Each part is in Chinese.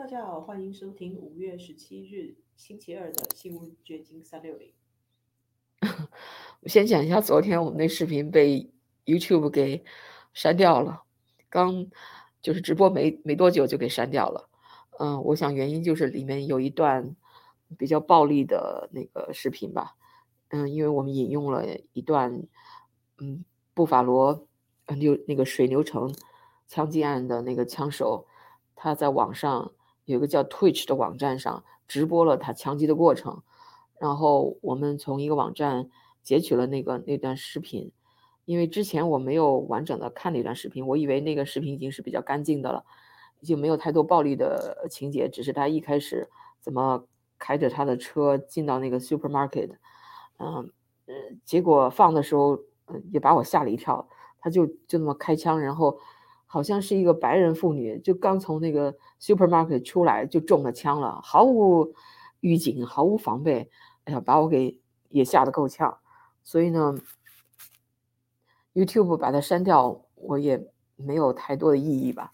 大家好，欢迎收听五月十七日星期二的新闻掘金三六零。我先讲一下，昨天我们那视频被 YouTube 给删掉了，刚就是直播没没多久就给删掉了。嗯，我想原因就是里面有一段比较暴力的那个视频吧。嗯，因为我们引用了一段，嗯，布法罗牛那个水牛城枪击案的那个枪手，他在网上有个叫 Twitch 的网站上直播了他枪击的过程，然后我们从一个网站截取了那个那段视频，因为之前我没有完整的看那段视频，我以为那个视频已经是比较干净的了，已经没有太多暴力的情节，只是他一开始怎么开着他的车进到那个 supermarket。嗯，呃，结果放的时候，也把我吓了一跳。他就就那么开枪，然后好像是一个白人妇女，就刚从那个 supermarket 出来就中了枪了，毫无预警，毫无防备。哎呀，把我给也吓得够呛。所以呢，YouTube 把它删掉，我也没有太多的意义吧。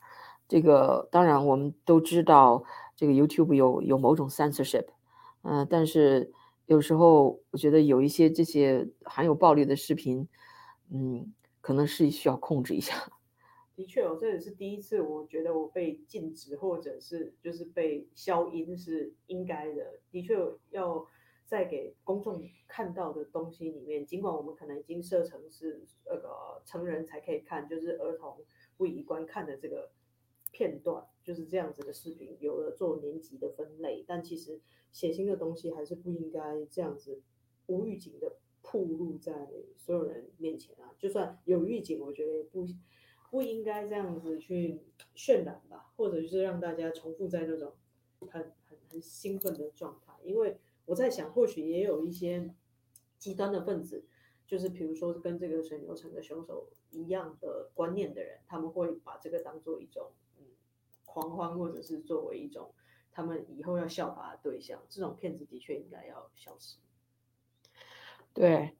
这个当然我们都知道，这个 YouTube 有有某种 censorship，嗯，但是。有时候我觉得有一些这些含有暴力的视频，嗯，可能是需要控制一下。的确哦，这也是第一次，我觉得我被禁止或者是就是被消音是应该的。的确要在给公众看到的东西里面，尽管我们可能已经设成是那个成人才可以看，就是儿童不宜观看的这个片段，就是这样子的视频，有了做年级的分类，但其实。写新的东西还是不应该这样子无预警的暴露在所有人面前啊！就算有预警，我觉得也不不应该这样子去渲染吧，或者是让大家重复在那种很很很兴奋的状态。因为我在想，或许也有一些极端的分子，就是比如说跟这个水牛城的凶手一样的观念的人，他们会把这个当做一种嗯狂欢，或者是作为一种。他们以后要效法的对象，这种骗子的确应该要消失。对，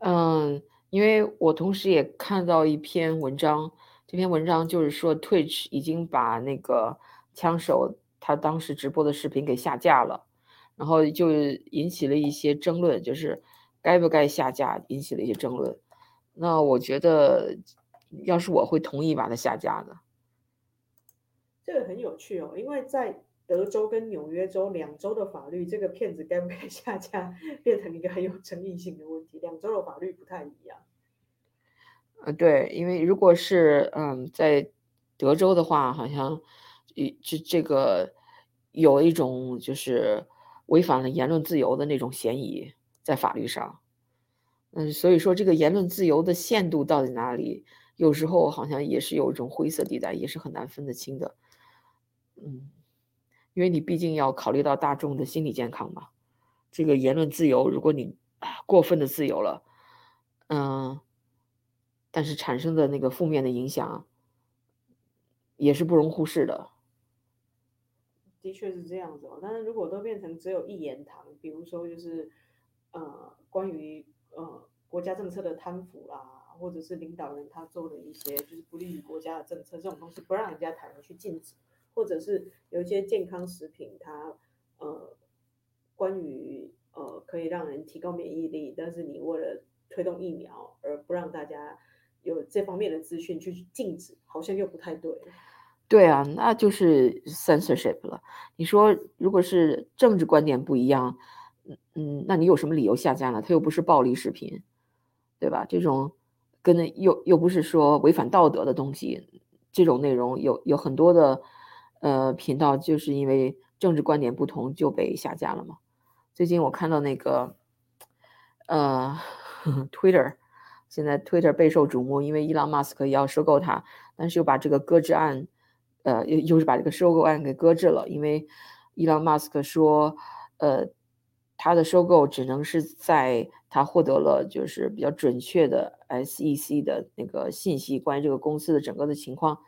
嗯，因为我同时也看到一篇文章，这篇文章就是说，Twitch 已经把那个枪手他当时直播的视频给下架了，然后就引起了一些争论，就是该不该下架，引起了一些争论。那我觉得，要是我会同意把它下架的。这个很有趣哦，因为在。德州跟纽约州两州的法律，这个骗子该不该下架，变成一个很有争议性的问题。两州的法律不太一样。呃，对，因为如果是嗯，在德州的话，好像一这这个有一种就是违反了言论自由的那种嫌疑，在法律上。嗯，所以说这个言论自由的限度到底哪里，有时候好像也是有一种灰色地带，也是很难分得清的。嗯。因为你毕竟要考虑到大众的心理健康嘛，这个言论自由，如果你过分的自由了，嗯，但是产生的那个负面的影响也是不容忽视的。的确是这样子哦，但是如果都变成只有一言堂，比如说就是呃关于呃国家政策的贪腐啦，或者是领导人他做的一些就是不利于国家的政策这种东西，不让人家谈，去禁止。或者是有一些健康食品，它呃关于呃可以让人提高免疫力，但是你为了推动疫苗而不让大家有这方面的资讯去禁止，好像又不太对。对啊，那就是 censorship 了。你说如果是政治观点不一样，嗯嗯，那你有什么理由下架呢？它又不是暴力视频，对吧？这种跟那又又不是说违反道德的东西，这种内容有有很多的。呃，频道就是因为政治观点不同就被下架了嘛。最近我看到那个，呃，Twitter，现在 Twitter 备受瞩目，因为伊朗马斯克要收购它，但是又把这个搁置案，呃，又又是把这个收购案给搁置了，因为伊朗马斯克说，呃，他的收购只能是在他获得了就是比较准确的 SEC 的那个信息，关于这个公司的整个的情况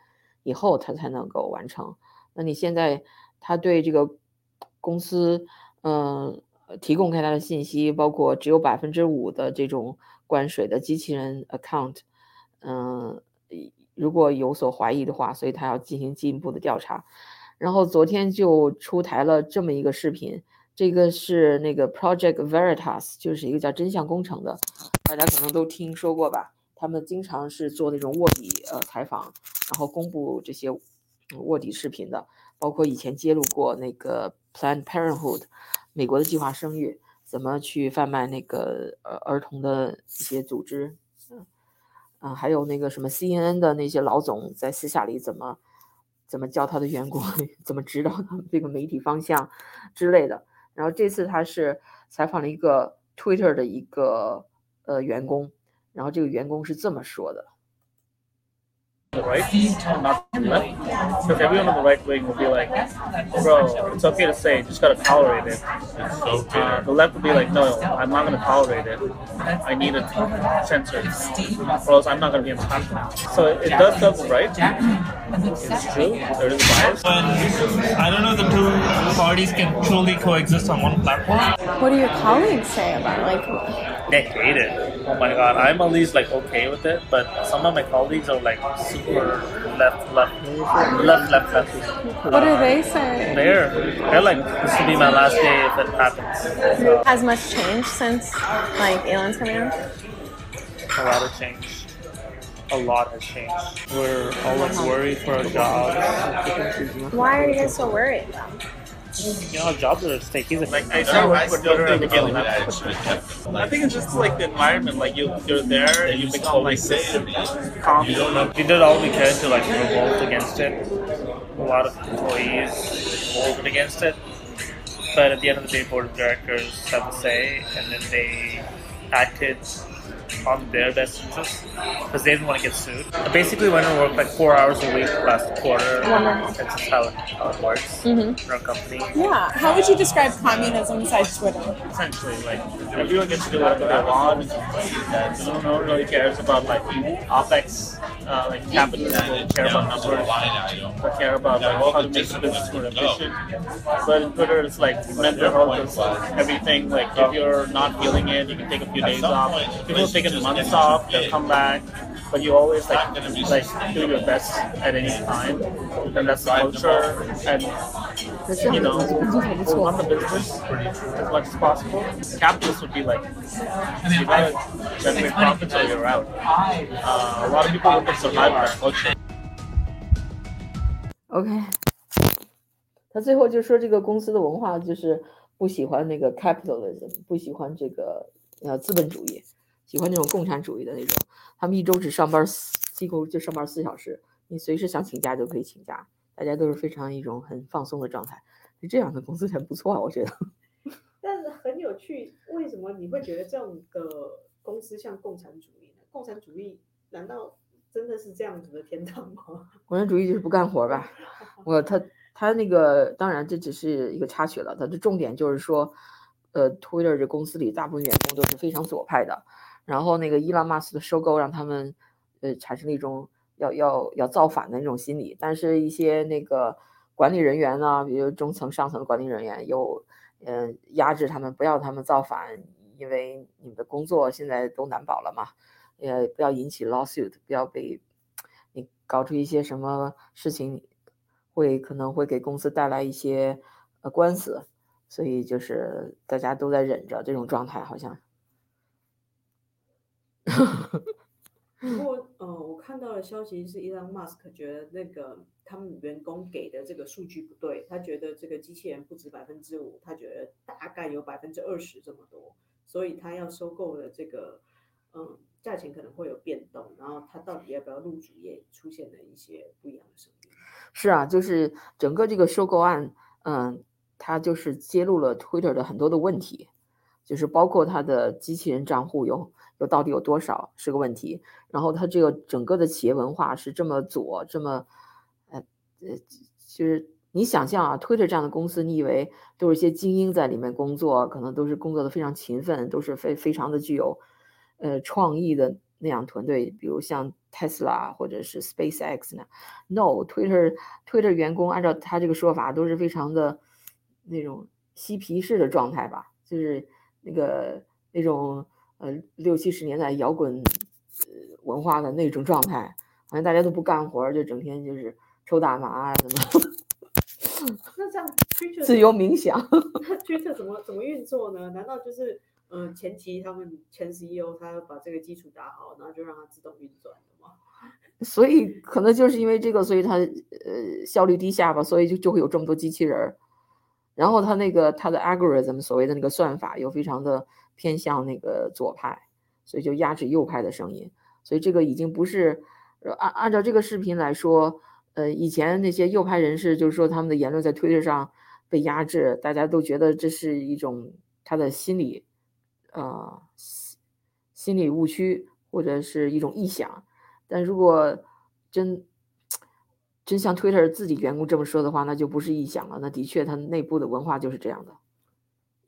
以后，他才能够完成。那你现在他对这个公司，嗯，提供给他的信息，包括只有百分之五的这种关税的机器人 account，嗯，如果有所怀疑的话，所以他要进行进一步的调查。然后昨天就出台了这么一个视频，这个是那个 Project Veritas，就是一个叫真相工程的，大家可能都听说过吧？他们经常是做那种卧底呃采访，然后公布这些卧底视频的，包括以前揭露过那个 Planned Parenthood，美国的计划生育怎么去贩卖那个呃儿童的一些组织，嗯啊，还有那个什么 CNN 的那些老总在私下里怎么。怎么教他的员工？怎么指导他们这个媒体方向之类的？然后这次他是采访了一个 Twitter 的一个呃员工，然后这个员工是这么说的。The right, not the left. Because everyone on the right wing will be like, bro, it's okay to say, just gotta tolerate it. Uh, the left will be like, no, I'm not gonna tolerate it. I need it censored, or else I'm not gonna be in impartial. So it does serve the right. It's true. There is a bias. But I don't know if the two parties can truly coexist on one platform. What do your colleagues say about it? Like, They hate it. Oh my god, I'm at least like okay with it, but some of my colleagues are like super left, left, left, left, left. what do they say? They're they're like this will be my last day if it happens. So, Has much changed since like Elon's coming out? a lot has changed. A lot has changed. We're all like worried for our jobs. Why are you guys so worried? You know, our jobs are at stake. He's like, I I don't work for Twitter don't and think Daily that I Mail. should have I think it's just like the environment. Like you, you're there, and you You become like say this calm. you don't know. We did all we could to like revolt against it. A lot of employees revolted against it, but at the end of the day, board of directors have a say, and then they acted on their best interest because they didn't want to get sued. I basically went and worked like four hours a week last quarter. Wonderful. That's just how it, how it works mm-hmm. in our company. Yeah. How would you describe communism besides Twitter? essentially like everyone gets to do whatever they want. No one really cares about like opex, uh, like capitalism don't care about numbers, but care about like how to make the business more efficient. But in Twitter, it's like mental health is everything. Like if you're not feeling it, you can take a few days off. People take months off, they'll come back But you always like like do your best at any time, and that's the culture. And 那这样 you 的 know, 工作还不 we 错 run。the business as much as possible. Capitalists would be like, you gotta generate profits or you're out. Uh, a lot of people look at survival as culture. OK，他最后就说这个公司的文化就是不喜欢那个 capitalism，不喜欢这个呃资本主义，喜欢那种共产主义的那种。 他们一周只上班四，几乎就上班四小时，你随时想请假就可以请假，大家都是非常一种很放松的状态。是这样的公司才不错啊，我觉得。但是很有趣，为什么你会觉得这样的公司像共产主义呢？共产主义难道真的是这样子的天堂吗？共产主义就是不干活儿吧？我他他那个当然这只是一个插曲了，他的重点就是说，呃，Twitter 这公司里大部分员工都是非常左派的，然后那个伊朗马斯的收购让他们呃产生了一种要要要造反的那种心理，但是一些那个管理人员呢，比如中层、上层的管理人员又嗯、呃压制他们，不要他们造反，因为你们的工作现在都难保了嘛，也，不要引起 lawsuit，不要被你搞出一些什么事情，会可能会给公司带来一些呃官司，所以就是大家都在忍着这种状态，好像。不过，呃，我看到的消息是，Elon Musk 觉得那个他们员工给的这个数据不对，他觉得这个机器人不止百分之五，他觉得大概有百分之二十这么多，所以他要收购的这个，嗯，价钱可能会有变动，然后他到底要不要入主也出现了一些不一样的声音。是啊，就是整个这个收购案，嗯，它就是揭露了 Twitter 的很多的问题，就是包括它的机器人账户有有到底有多少是个问题，然后它这个整个的企业文化是这么左，这么，呃呃，就是你想象啊，Twitter 这样的公司，你以为都是一些精英在里面工作，可能都是工作的非常勤奋，都是非非常的具有，呃，创意的那样团队，比如像 Tesla 或者是 SpaceX 呢？No，Twitter Twitter 员工按照他这个说法都是非常的那种嬉皮士的状态吧，就是那个那种呃六七十年代摇滚呃文化的那种状态，好像大家都不干活儿，就整天就是抽大麻啊什么。那这样 Twitter 自由冥想。那 Twitter 怎么怎么运作呢？难道就是呃前期他们前 CEO 他把这个基础打好，然后就让它自动运转了吗？所以可能就是因为这个，所以它呃效率低下吧，所以就就会有这么多机器人儿。然后他那个他的 algorithm 所谓的那个算法又非常的偏向那个左派，所以就压制右派的声音。所以这个已经不是按按照这个视频来说，呃以前那些右派人士就是说他们的言论在推特上被压制，大家都觉得这是一种他的心理呃心理误区或者是一种臆想。但如果真真像 Twitter 自己员工这么说的话，那就不是臆想了。那的确，它内部的文化就是这样的。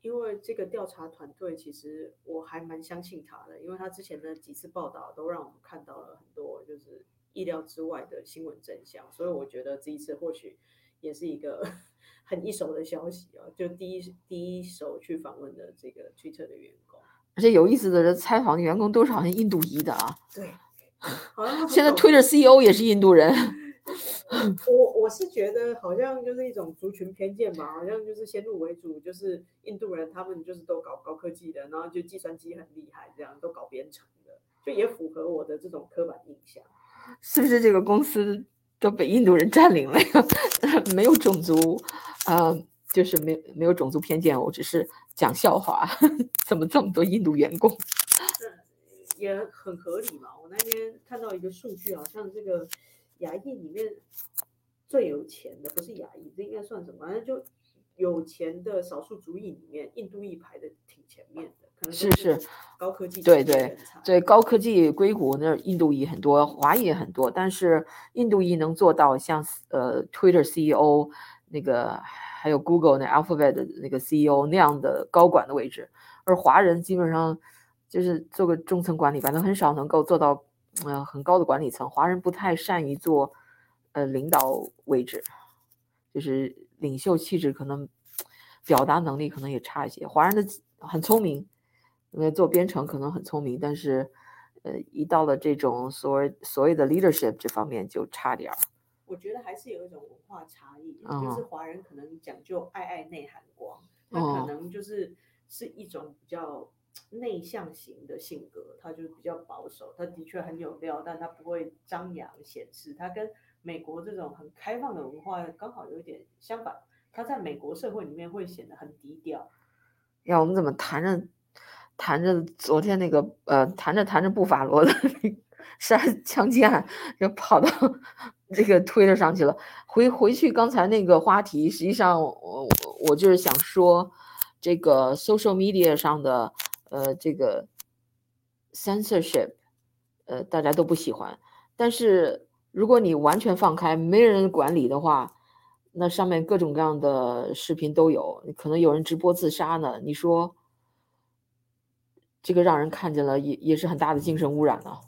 因为这个调查团队，其实我还蛮相信他的，因为他之前的几次报道都让我们看到了很多就是意料之外的新闻真相，所以我觉得这一次或许也是一个 很一手的消息啊，就第一第一手去访问的这个 Twitter 的员工。而且有意思的是，采访的员工都是好像印度裔的啊。对，好像现在懂 Twitter CEO 也是印度人。我我是觉得好像就是一种族群偏见吧，好像就是先入为主，就是印度人他们就是都搞高科技的，然后就计算机很厉害，这样都搞编程的，就也符合我的这种刻板印象。是不是这个公司都被印度人占领了呀？没有种族，呃，就是没没有种族偏见，我只是讲笑话。怎么这么多印度员工？也很合理嘛。我那天看到一个数据，好像这个亚裔里面最有钱的不是牙医，这应该算什么？反正就有钱的少数族裔里面，印度裔排的挺前面的，可能是是高科技对对对，高科技硅谷那印度裔很多，华裔也很多，但是印度裔能做到像呃 Twitter CEO 那个，还有 Google 那 Alphabet 的那个 CEO 那样的高管的位置，而华人基本上就是做个中层管理，反正很少能够做到呃很高的管理层。华人不太善于做呃领导位置，就是领袖气质可能表达能力可能也差一些。华人的很聪明，因为做编程可能很聪明，但是呃一到了这种所谓所谓的 leadership 这方面就差点儿。我觉得还是有一种文化差异，就哦是华人可能讲究爱爱内涵光，那哦可能就是是一种比较内向型的性格，他就比较保守，他的确很有料，但他不会张扬显示，他跟美国这种很开放的文化刚好有一点相反，他在美国社会里面会显得很低调。呀，我们怎么谈着谈着昨天那个呃谈着谈着布法罗的杀枪击案，就跑到 这个推特上去了。回回去刚才那个话题，实际上我我就是想说，这个 social media 上的呃这个 censorship，呃大家都不喜欢，但是如果你完全放开，没人管理的话，那上面各种各样的视频都有，可能有人直播自杀呢。你说这个让人看见了，也也是很大的精神污染呢、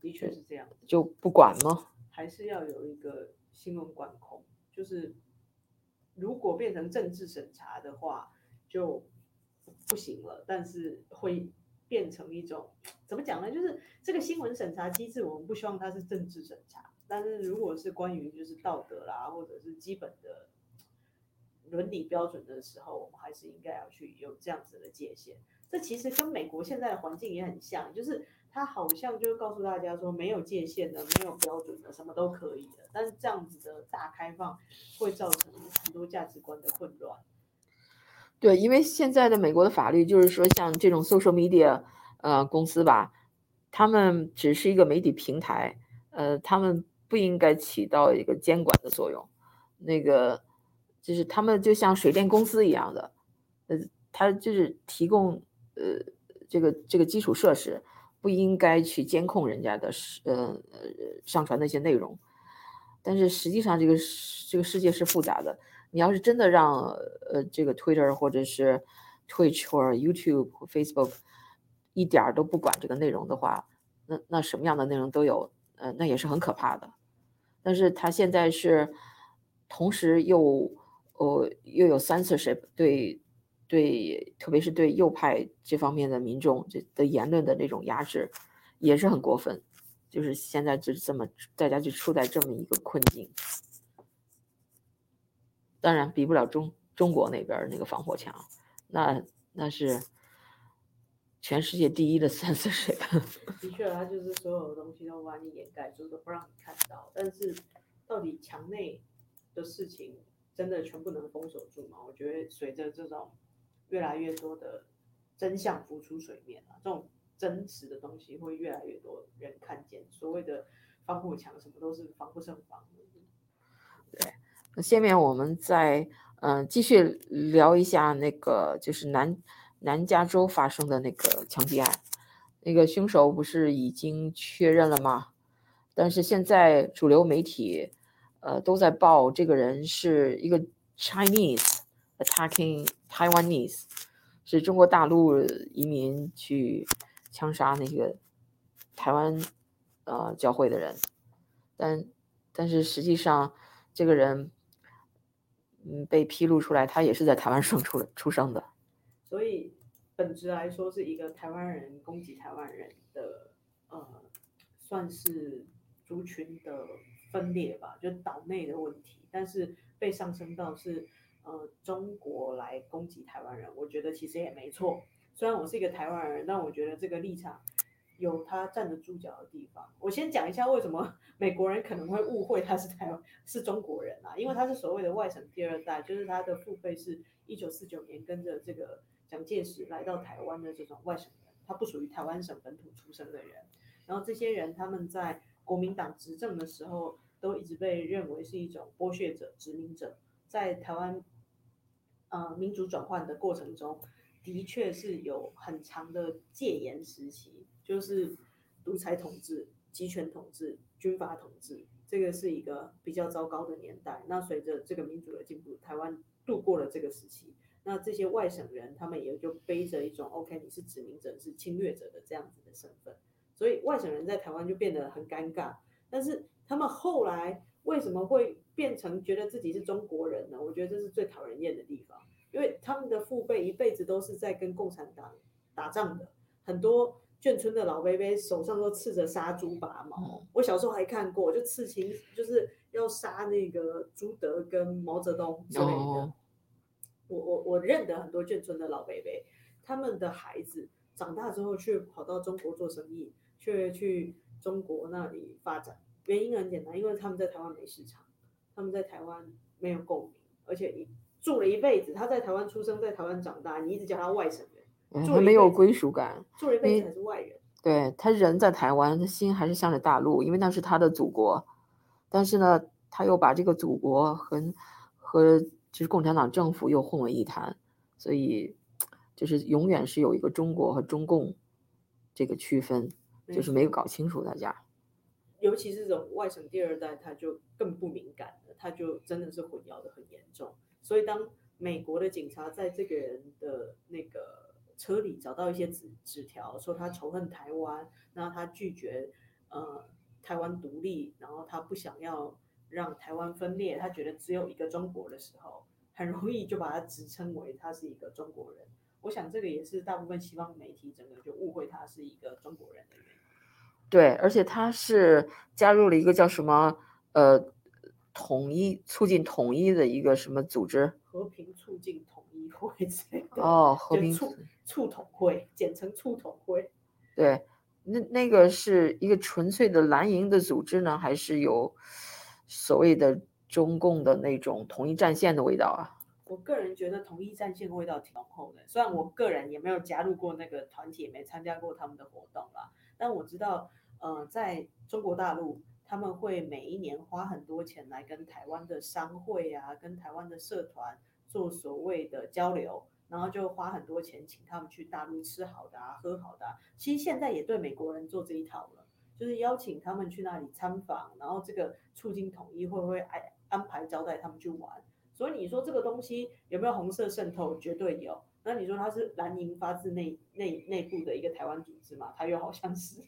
的确是这样，就不管吗？还是要有一个新闻管控，就是如果变成政治审查的话，就不行了。但是会变成一种 怎么讲呢？就是这个新闻审查机制，我们不希望它是政治审查，但是如果是关于就是道德啦，或者是基本的伦理标准的时候，我们还是应该要去有这样子的界限。这其实跟美国现在的环境也很像，就是它好像就告诉大家说没有界限的、没有标准的，什么都可以的。但是这样子的大开放会造成很多价值观的混乱。对，因为现在的美国的法律就是说，像这种 social media 呃公司吧，他们只是一个媒体平台，呃，他们不应该起到一个监管的作用。那个就是他们就像水电公司一样的，呃，他就是提供呃这个这个基础设施，不应该去监控人家的是呃上传那些内容。但是实际上，这个这个世界是复杂的。你要是真的让呃这个 Twitter 或者是 Twitch 或者 YouTube Facebook 一点儿都不管这个内容的话，那那什么样的内容都有，呃，那也是很可怕的。但是它现在是同时又呃又有 censorship 对对，特别是对右派这方面的民众这的言论的那种压制，也是很过分。就是现在就是这么大家就处在这么一个困境。当然比不了中中国那边那个防火墙，那那是全世界第一的三色水分。的确，它就是所有的东西都把你掩盖住，都不让你看到。但是，到底墙内的事情真的全部能封锁住吗？我觉得随着这种越来越多的真相浮出水面啊，这种真实的东西会越来越多人看见。所谓的防火墙，什么都是防不胜防的。那下面我们再嗯、继续聊一下那个就是南南加州发生的那个枪击案，那个凶手不是已经确认了吗？但是现在主流媒体呃都在报这个人是一个 Chinese attacking Taiwanese，是中国大陆移民去枪杀那个台湾呃教会的人，但但是实际上这个人嗯被披露出来，他也是在台湾生出出生的。所以本质来说是一个台湾人攻击台湾人的，呃，算是族群的分裂吧，就岛内的问题。但是被上升到是呃中国来攻击台湾人，我觉得其实也没错。虽然我是一个台湾人，但我觉得这个立场有他站得住脚的地方。我先讲一下为什么 美国人可能会误会他是台湾是中国人啊，因为他是所谓的外省第二代，就是他的父辈是一九四九年跟着这个蒋介石来到台湾的这种外省人，他不属于台湾省本土出生的人。然后这些人他们在国民党执政的时候，都一直被认为是一种剥削者、殖民者，在台湾呃民主转换的过程中，的确是有很长的戒严时期，就是独裁统治、集权统治、军阀统治，这个是一个比较糟糕的年代。那随着这个民主的进步，台湾度过了这个时期。那这些外省人，他们也就背着一种 OK，你是殖民者、是侵略者的这样子的身份，所以外省人在台湾就变得很尴尬。但是他们后来为什么会变成觉得自己是中国人呢？我觉得这是最讨人厌的地方，因为他们的父辈一辈子都是在跟共产党打仗的，很多眷村的老伯伯手上都刺着杀猪拔毛。我小时候还看过，就刺青就是要杀那个朱德跟毛泽东之类的。哦我我我认得很多眷村的老伯伯，他们的孩子长大之后去跑到中国做生意，却去中国那里发展。原因很简单，因为他们在台湾没市场，他们在台湾没有共鸣，而且一住了一辈子，他在台湾出生，在台湾长大，你一直叫他外省人，他没有归属感。做了一辈子还是外人。对他人在台湾，他心还是向着大陆，因为那是他的祖国。但是呢，他又把这个祖国和和就是共产党政府又混为一谈，所以就是永远是有一个中国和中共这个区分，就是没有搞清楚大家。尤其是这种外省第二代，他就更不敏感了，他就真的是混淆的很严重。所以当美国的警察在这个人的那个车里找到一些纸纸条，说他仇恨台湾，然后他拒绝呃台湾独立，然后他不想要让台湾分裂，他觉得只有一个中国的时候，很容易就把他直称为他是一个中国人。我想这个也是大部分西方媒体整个就误会他是一个中国人的原因。对，而且他是加入了一个叫什么呃统一促进统一的一个什么组织和平促进统一会。哦，和平就促促统会，简称促统会。对，那那个是一个纯粹的蓝营的组织呢，还是有所谓的中共的那种统一战线的味道啊？我个人觉得统一战线味道挺浓厚的，虽然我个人也没有加入过那个团体，也没参加过他们的活动啦，但我知道，呃，在中国大陆，他们会每一年花很多钱来跟台湾的商会啊，跟台湾的社团做所谓的交流，然后就花很多钱请他们去大陆吃好的啊，喝好的、啊。其实现在也对美国人做这一套了，就是邀请他们去那里参访，然后这个促进统一会不会安安排招待他们去玩？所以你说这个东西有没有红色渗透？绝对有。那你说它是蓝营发自内内内部的一个台湾组织嘛？它又好像是。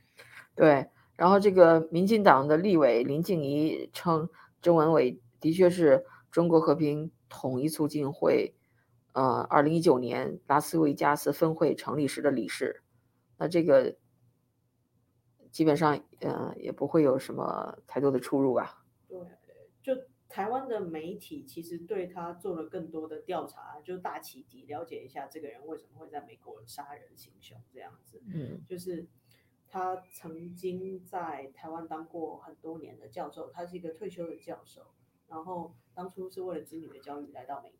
对，然后这个民进党的立委林静怡称，郑文伟的确是中国和平统一促进会，呃，二零一九年拉斯维加斯分会成立时的理事。那这个基本上，呃，也不会有什么太多的出入吧？对，就台湾的媒体其实对他做了更多的调查，就大起底了解一下这个人为什么会在美国杀人行凶这样子。嗯就是他曾经在台湾当过很多年的教授，他是一个退休的教授，然后当初是为了子女的教育来到美国，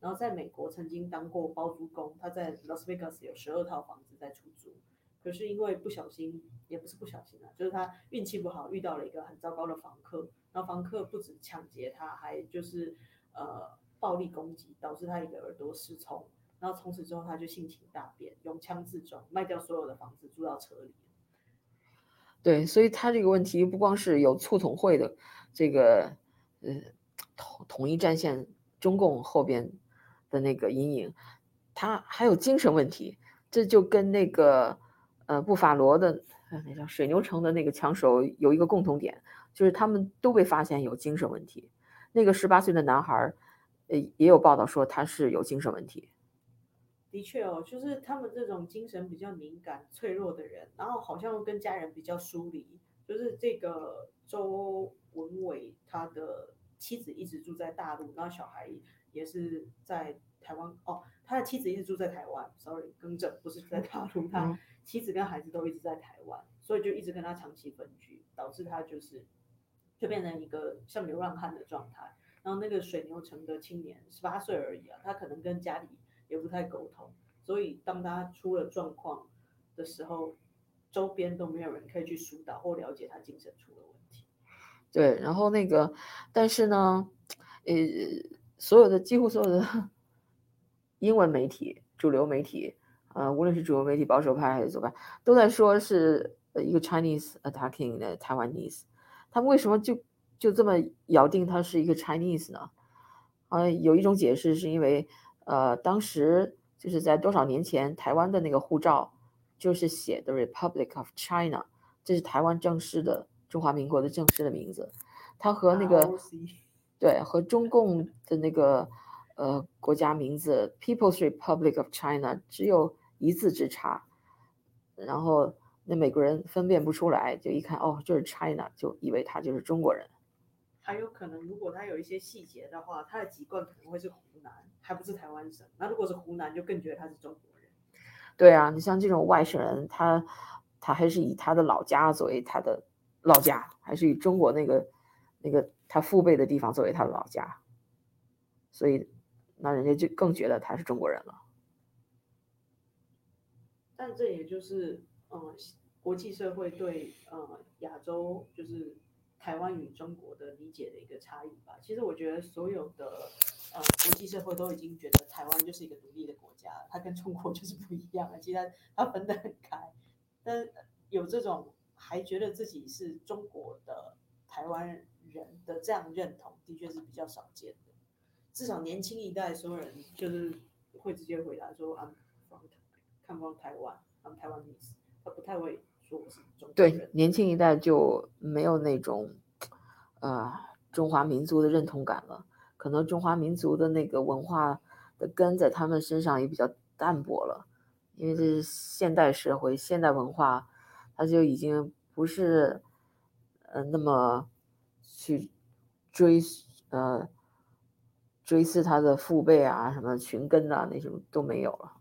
然后在美国曾经当过包租公，他在 Las Vegas 有十二套房子在出租，可是因为不小心，也不是不小心啊，就是他运气不好，遇到了一个很糟糕的房客，然后房客不止抢劫他，还就是呃暴力攻击，导致他一个耳朵失聪。然后从此之后，他就性情大变，用枪自重，卖掉所有的房子，住到车里。对，所以他这个问题不光是有促统会的这个呃统统一战线中共后边的那个阴影，他还有精神问题，这就跟那个呃布法罗的那叫水牛城的那个枪手有一个共同点，就是他们都被发现有精神问题。那个十八岁的男孩，呃也有报道说他是有精神问题。的确哦，就是他们这种精神比较敏感、脆弱的人，然后好像跟家人比较疏离。就是这个周文伟，他的妻子一直住在大陆，然后小孩也是在台湾。哦，他的妻子一直住在台湾，sorry，更正，不是在大陆，他嗯妻子跟孩子都一直在台湾，所以就一直跟他长期分居，导致他就是就变成一个像流浪汉的状态。然后那个水牛城的青年十八岁而已啊，他可能跟家里也不太沟通，所以当他出了状况的时候，周边都没有人可以去疏导或了解他精神出了问题。对，然后那个，但是呢，呃，所有的几乎所有的 英文媒体、主流媒体，呃，无论是主流媒体保守派还是左派，都在说是一个 Chinese attacking the Taiwanese。他们为什么就就这么咬定他是一个 Chinese 呢？啊、有一种解释是因为，呃，当时就是在多少年前，台湾的那个护照就是写的 Republic of China，这是台湾正式的中华民国的正式的名字。它和那个对和中共的那个呃国家名字 People's Republic of China 只有一字之差，然后那美国人分辨不出来，就一看哦就是 China，就以为他就是中国人。还有可能，如果他有一些细节的话，他的籍贯可能会是湖南，还不是台湾省。那如果是湖南，就更觉得他是中国人。对啊，你像这种外省人，他他还是以他的老家作为他的老家，还是以中国那个那个他父辈的地方作为他的老家，所以那人家就更觉得他是中国人了。但这也就是，呃，国际社会对呃亚洲就是台湾与中国的理解的一个差异吧。其实我觉得所有的呃国际社会都已经觉得台湾就是一个独立的国家，它跟中国就是不一样了。其实它分得很开，但有这种还觉得自己是中国的台湾人人的这样认同，的确是比较少见的。至少年轻一代所有人就是会直接回答说 I'm from 台湾，I'm Taiwanese，他不太会说我是中对，。年轻一代就没有那种呃中华民族的认同感了，可能中华民族的那个文化的根在他们身上也比较淡薄了，因为这是现代社会、现代文化，它就已经不是呃那么去追呃追思他的父辈啊、什么寻根啊那种都没有了。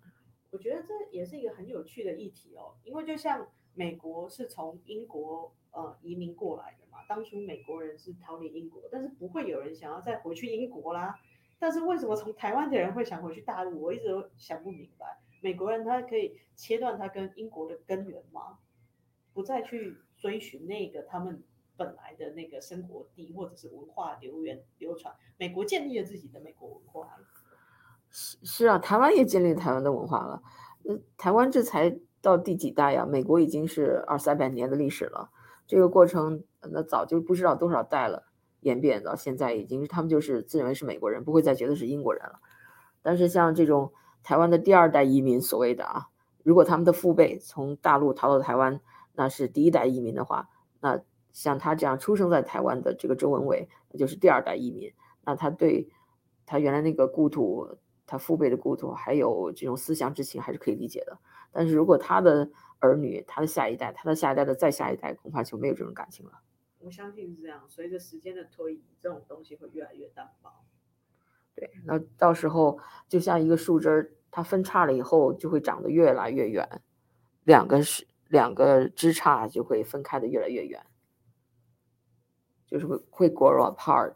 我觉得这也是一个很有趣的议题哦，因为就像美国是从英国呃移民过来的嘛，当初美国人是逃离英国，但是不会有人想要再回去英国啦。但是为什么从台湾的人会想回去大陆？我一直都想不明白。美国人他可以切断他跟英国的根源吗？不再去追寻那个他们本来的那个生活地或者是文化流源流传。美国建立了自己的美国文化。是是啊，台湾也建立台湾的文化了。那，台湾这才到第几代呀？美国已经是二三百年的历史了，这个过程那早就不知道多少代了，演变到现在已经他们就是自认为是美国人，不会再觉得是英国人了。但是像这种台湾的第二代移民，所谓的啊，如果他们的父辈从大陆逃到台湾，那是第一代移民的话，那像他这样出生在台湾的这个周文伟，那就是第二代移民。那他对他原来那个故土，他父辈的故土，还有这种思乡之情，还是可以理解的。但是如果他的儿女、他的下一代、他的下一代的再下一代，恐怕就没有这种感情了。嗯，我相信是这样。随着时间的推移，这种东西会越来越淡薄。对，那到时候就像一个树枝儿，它分叉了以后就会长得越来越远，两个是两个枝杈就会分开的越来越远，就是会会 grow apart，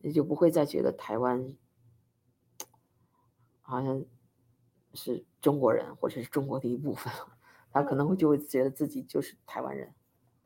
你就不会再觉得台湾好像是中国人或者是中国的一部分，他可能会就会觉得自己就是台湾人。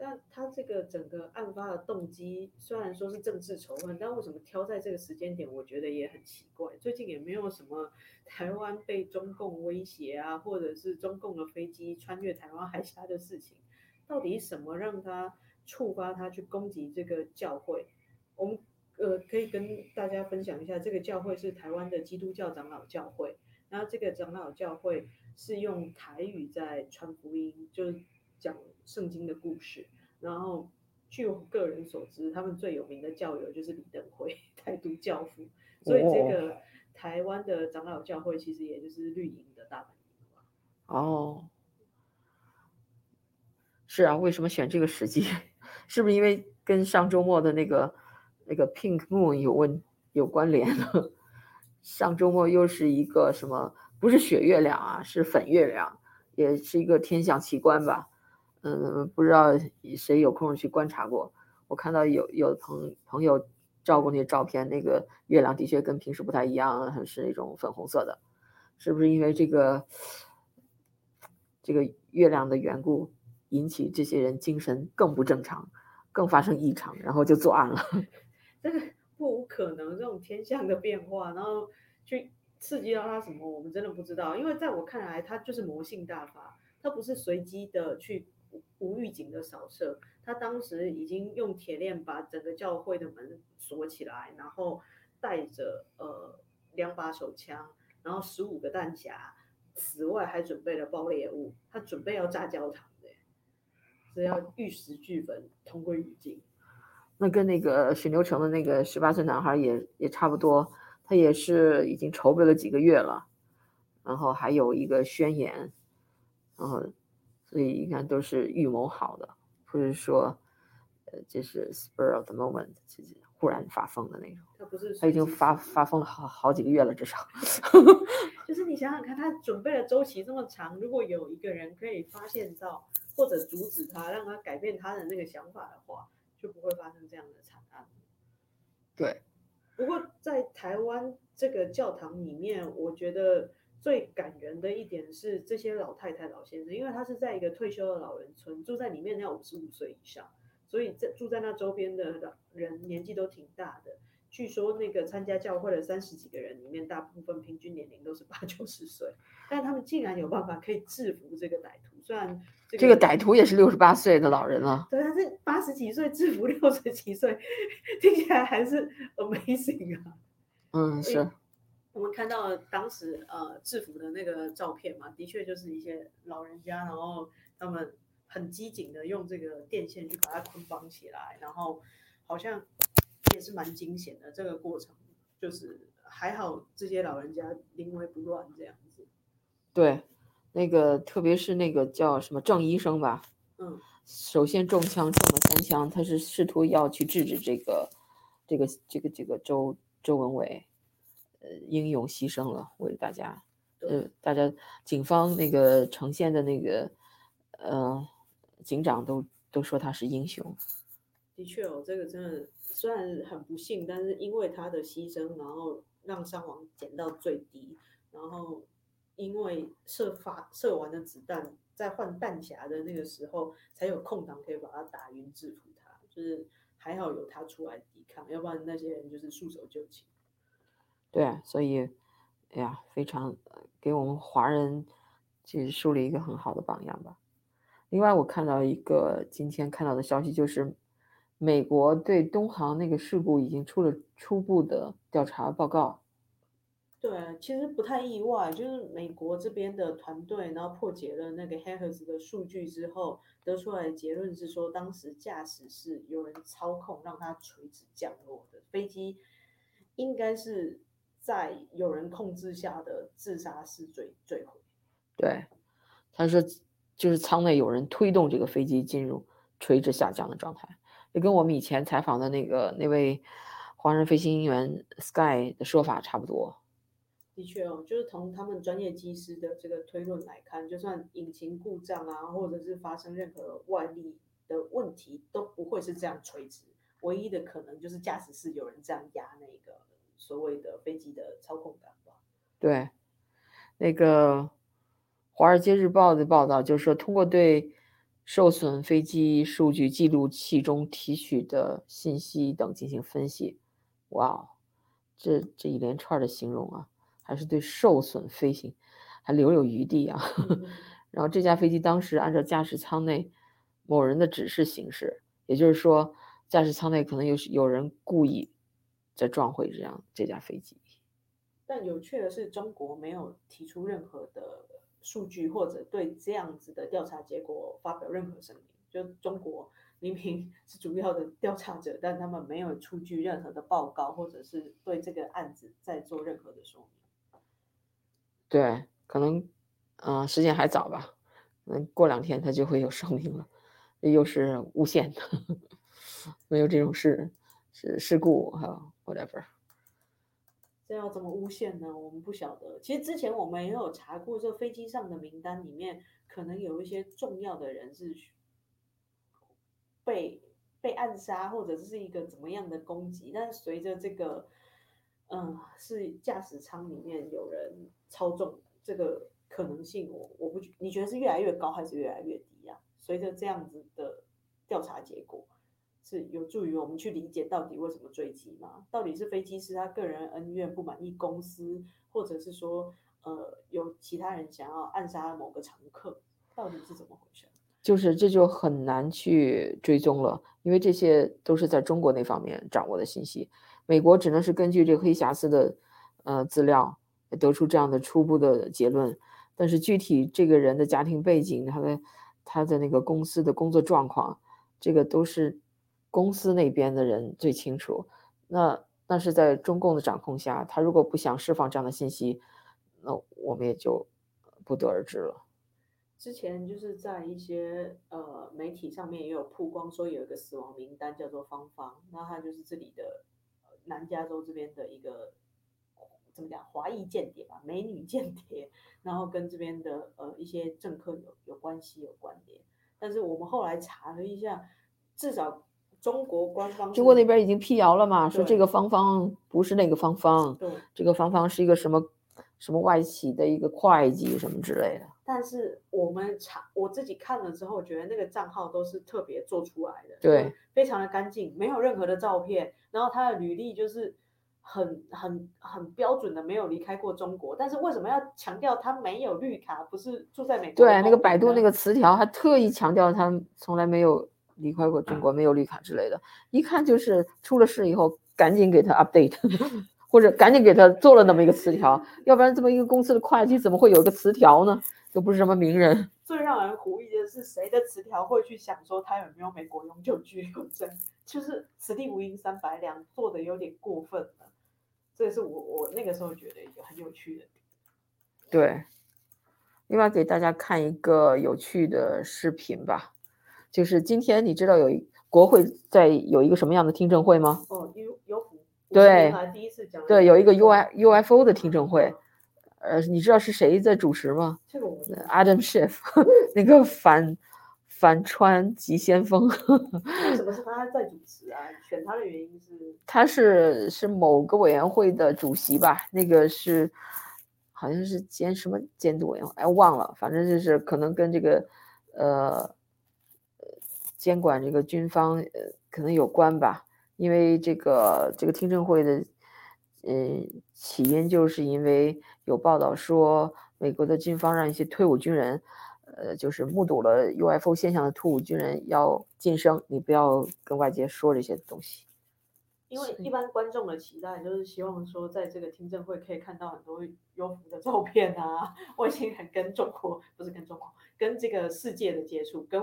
但他这个整个案发的动机虽然说是政治仇恨，但为什么挑在这个时间点？我觉得也很奇怪。最近也没有什么台湾被中共威胁啊，或者是中共的飞机穿越台湾海峡的事情，到底什么让他触发他去攻击这个教会？我们呃可以跟大家分享一下，这个教会是台湾的基督教长老教会，然后这个长老教会是用台语在传福音，就是讲圣经的故事。然后据我个人所知，他们最有名的教友就是李登辉，台独教父。所以这个台湾的长老教会其实也就是绿营的大本营吧。哦，是啊，为什么选这个时机？是不是因为跟上周末的那个那个 Pink Moon 有问有关联呢？上周末又是一个什么？不是雪月亮啊，是粉月亮，也是一个天象奇观吧？嗯，不知道谁有空去观察过。我看到有有朋朋友照过那些照片，那个月亮的确跟平时不太一样，是那种粉红色的。是不是因为这个这个月亮的缘故，引起这些人精神更不正常，更发生异常，然后就作案了？这个 不无可能，这种天象的变化，然后去刺激到他什么，我们真的不知道。因为在我看来，他就是魔性大发，他不是随机的去。无预警的扫射，他当时已经用铁链把整个教会的门锁起来，然后带着呃两把手枪，然后十五个弹匣，此外还准备了爆裂物，他准备要炸教堂的，是要玉石俱焚，同归于尽。那跟那个水牛城的那个十八岁男孩也也差不多，他也是已经筹备了几个月了，然后还有一个宣言，然后。所以应该都是预谋好的，不是说，呃，就是 spur of the moment，就是忽然发疯的那种。他不是，他已经发发疯了好好几个月了，至少。就是你想想看，他准备的周期这么长，如果有一个人可以发现到或者阻止他，让他改变他的那个想法的话，就不会发生这样的惨案。对。不过在台湾这个教堂里面，我觉得。最感人的一点是这些老太太、老先生，因为他是在一个退休的老人村，住在里面要五十五岁以上，所以在住在那周边的人年纪都挺大的。据说那个参加教会的三十几个人里面，大部分平均年龄都是八九十岁，但他们竟然有办法可以制服这个歹徒。虽然这个歹徒也是六十八岁的老人了，对，他是八十几岁制服六十几岁，听起来还是 amazing 啊。嗯，是。我们看到当时呃制服的那个照片嘛，的确就是一些老人家，然后他们很机警的用这个电线去把它捆绑起来，然后好像也是蛮惊险的。这个过程就是还好这些老人家临危不乱这样子。对，那个特别是那个叫什么郑医生吧，嗯，首先中枪中了三枪，他是试图要去制止这个这个这个这个周周文伟。呃，英勇牺牲了，为大家，呃，大家警方那个呈现的那个，呃，警长都都说他是英雄。的确哦，这个真的虽然很不幸，但是因为他的牺牲，然后让伤亡减到最低，然后因为射发射完的子弹在换弹匣的那个时候，才有空档可以把他打晕制服他，就是还好有他出来抵抗，要不然那些人就是束手就擒。对，所以，哎呀，非常给我们华人其实树立一个很好的榜样吧。另外，我看到一个今天看到的消息，就是美国对东航那个事故已经出了初步的调查报告。对，其实不太意外，就是美国这边的团队，然后破解了那个 hackers 的数据之后，得出来的结论是说，当时驾驶是有人操控让它垂直降落的飞机，应该是。在有人控制下的自杀式坠坠毁。对，他说就是舱内有人推动这个飞机进入垂直下降的状态，也跟我们以前采访的那个那位华人飞行员 Sky 的说法差不多。的确哦，就是从他们专业机师的这个推论来看，就算引擎故障啊，或者是发生任何外力的问题，都不会是这样垂直。唯一的可能就是驾驶室有人这样压那个所谓的飞机的操控杆吧。对，那个《华尔街日报》的报道就是说，通过对受损飞机数据记录器中提取的信息等进行分析，哇，这这一连串的形容啊，还是对受损飞行还留有余地啊。嗯 然后这架飞机当时按照驾驶舱内某人的指示行驶，也就是说，驾驶舱内可能有有人故意在撞毁这样这架飞机。但有趣的是，中国没有提出任何的数据，或者对这样子的调查结果发表任何声明。就中国明明 是主要的调查者，但他们没有出具任何的报告，或者是对这个案子再做任何的说明。对，可能嗯、时间还早吧，嗯，过两天他就会有声明了，又是诬陷的，没有这种事是事故哈，whatever。这要怎么诬陷呢？我们不晓得。其实之前我们也有查过，这飞机上的名单里面可能有一些重要的人是被被暗杀，或者是一个怎么样的攻击。但是随着这个，嗯，是驾驶舱里面有人操纵这个可能性，我我不你觉得是越来越高还是越来越低啊？随着这样子的调查结果。是有助于我们去理解到底为什么坠机吗？到底是飞机师他个人恩怨不满意公司，或者是说呃有其他人想要暗杀某个乘客，到底是怎么回事？就是这就很难去追踪了，因为这些都是在中国那方面掌握的信息，美国只能是根据这个黑匣子的呃资料得出这样的初步的结论，但是具体这个人的家庭背景，他的他的那个公司的工作状况，这个都是公司那边的人最清楚。那那是在中共的掌控下，他如果不想释放这样的信息，那我们也就不得而知了。之前就是在一些呃媒体上面也有曝光说有一个死亡名单叫做芳芳，那他就是这里的南加州这边的一个怎么讲华裔间谍吧，美女间谍，然后跟这边的呃一些政客有有关系有关联。但是我们后来查了一下，至少中国官方中国那边已经辟谣了嘛，说这个芳芳不是那个芳芳，对，这个芳芳是一个什么什么外企的一个会计什么之类的。但是我们查我自己看了之后，觉得那个账号都是特别做出来的，对非常的干净，没有任何的照片，然后他的履历就是很很很标准的，没有离开过中国。但是为什么要强调他没有绿卡，不是住在美国对，那个百度那个词条还特意强调他从来没有离开过中国，没有绿卡之类的，一看就是出了事以后赶紧给他 update，或者赶紧给他做了那么一个词条，要不然这么一个公司的会计怎么会有一个词条呢？又不是什么名人。最让人狐疑的是，谁的词条会去想说他有没有美国永久居留证？就是此地无银三百两，做的有点过分了。这也是我我那个时候觉得一个很有趣的点。对，另外给大家看一个有趣的视频吧，就是今天你知道有一国会在有一个什么样的听证会吗？哦，优优福，对第一次讲，对，有一个 U I U F O 的听证会，呃，你知道是谁在主持吗这个我不知道？Adam Schiff，那个反反川急先锋，为什么是 他在主持啊？选他的原因是他是是某个委员会的主席吧？那个是好像是监什么监督委员会，哎，忘了，反正就是可能跟这个呃呃监管这个军方呃可能有关吧。因为这个这个听证会的呃起因就是因为有报道说美国的军方让一些退伍军人。呃，就是目睹了 UFO 现象的退伍军人要晋升，你不要跟外界说这些东西。因为一般观众的期待就是希望说，在这个听证会可以看到很多优福的照片啊，外星人跟中国不是跟中国，跟这个世界的接触，跟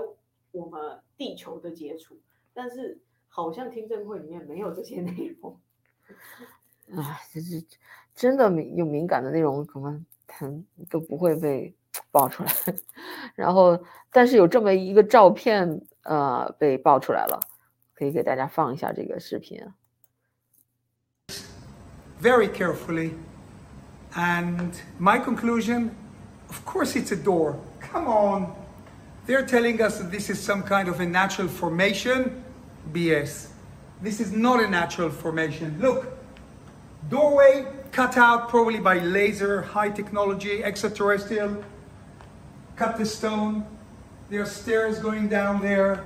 我们地球的接触，但是好像听证会里面没有这些内容。啊，这这真的敏有敏感的内容，可能他都不会被爆出来。然后，但是有这么一个照片，呃，被爆出来了，可以给大家放一下这个视频。very carefully. And my conclusion of course, it's a door. Come on. They're telling us that this is some kind of a natural formation. BS. This is not a natural formation. Look, doorway cut out probably by laser, high technology, extraterrestrial. Cut the stone. There are stairs going down there.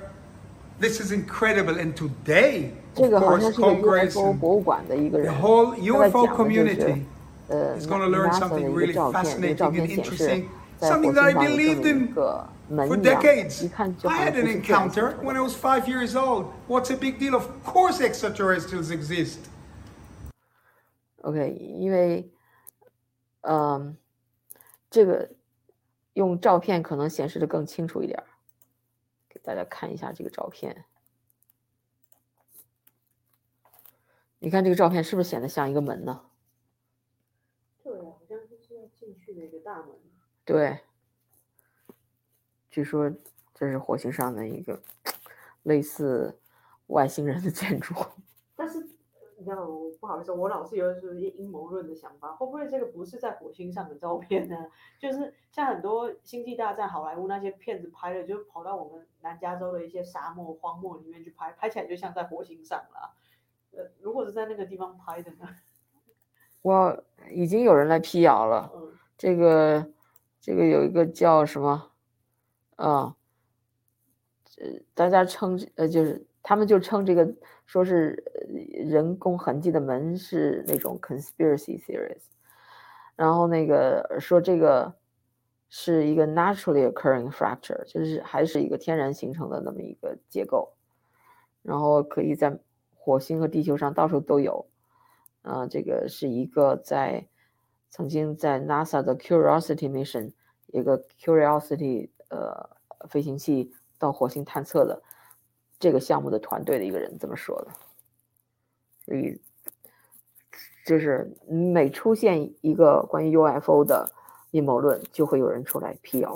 This is incredible. And today, 这 of 个好 course, 像是个 Congress UFO and 博物馆的一个 the 人，whole 他在 UFO 讲的就是 community 呃 is going to learn NASA 的 something 一个 really 照片，这个 fascinating 照片 and 显示 interesting, 在火 something 星 that I 上有这 believed 么一 in 个门 for 一样，decades. 一看就好 I 像 had 不 an 是这样形 encounter 成 when 的 I was five years old. What's a big deal? Of course, extraterrestrials exist. OK，因为，嗯，这个用照片可能显示的更清楚一点儿，给大家看一下这个照片。你看这个照片是不是显得像一个门呢？对啊，好像就是要进去的一个大门。对，据说这是火星上的一个 类似外星人的建筑。但是你知道，我不好意思，我老是有就是阴谋论的想法，会不会这个不是在火星上的照片呢？就是像很多《星际大战》好莱坞那些片子拍的，就跑到我们南加州的一些沙漠、荒漠里面去拍，拍起来就像在火星上了。呃，如果是在那个地方拍的呢？我已经有人来辟谣了。嗯，这个这个有一个叫什么啊？呃，大家称呃就是他们就称这个说是人工痕迹的门是那种 conspiracy theories，然后那个说这个是一个 naturally occurring fracture，就是还是一个天然形成的那么一个结构，然后可以在火星和地球上到处都有。啊，这个是一个在曾经在 NASA 的 Curiosity mission 一个 Curiosity 呃飞行器到火星探测的这个项目的团队的一个人这么说的，所以就是每出现一个关于 UFO 的阴谋论，就会有人出来辟谣，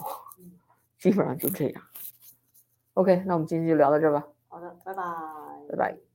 基本上就这样。OK，那我们今天就聊到这儿吧，好的，拜拜。拜拜。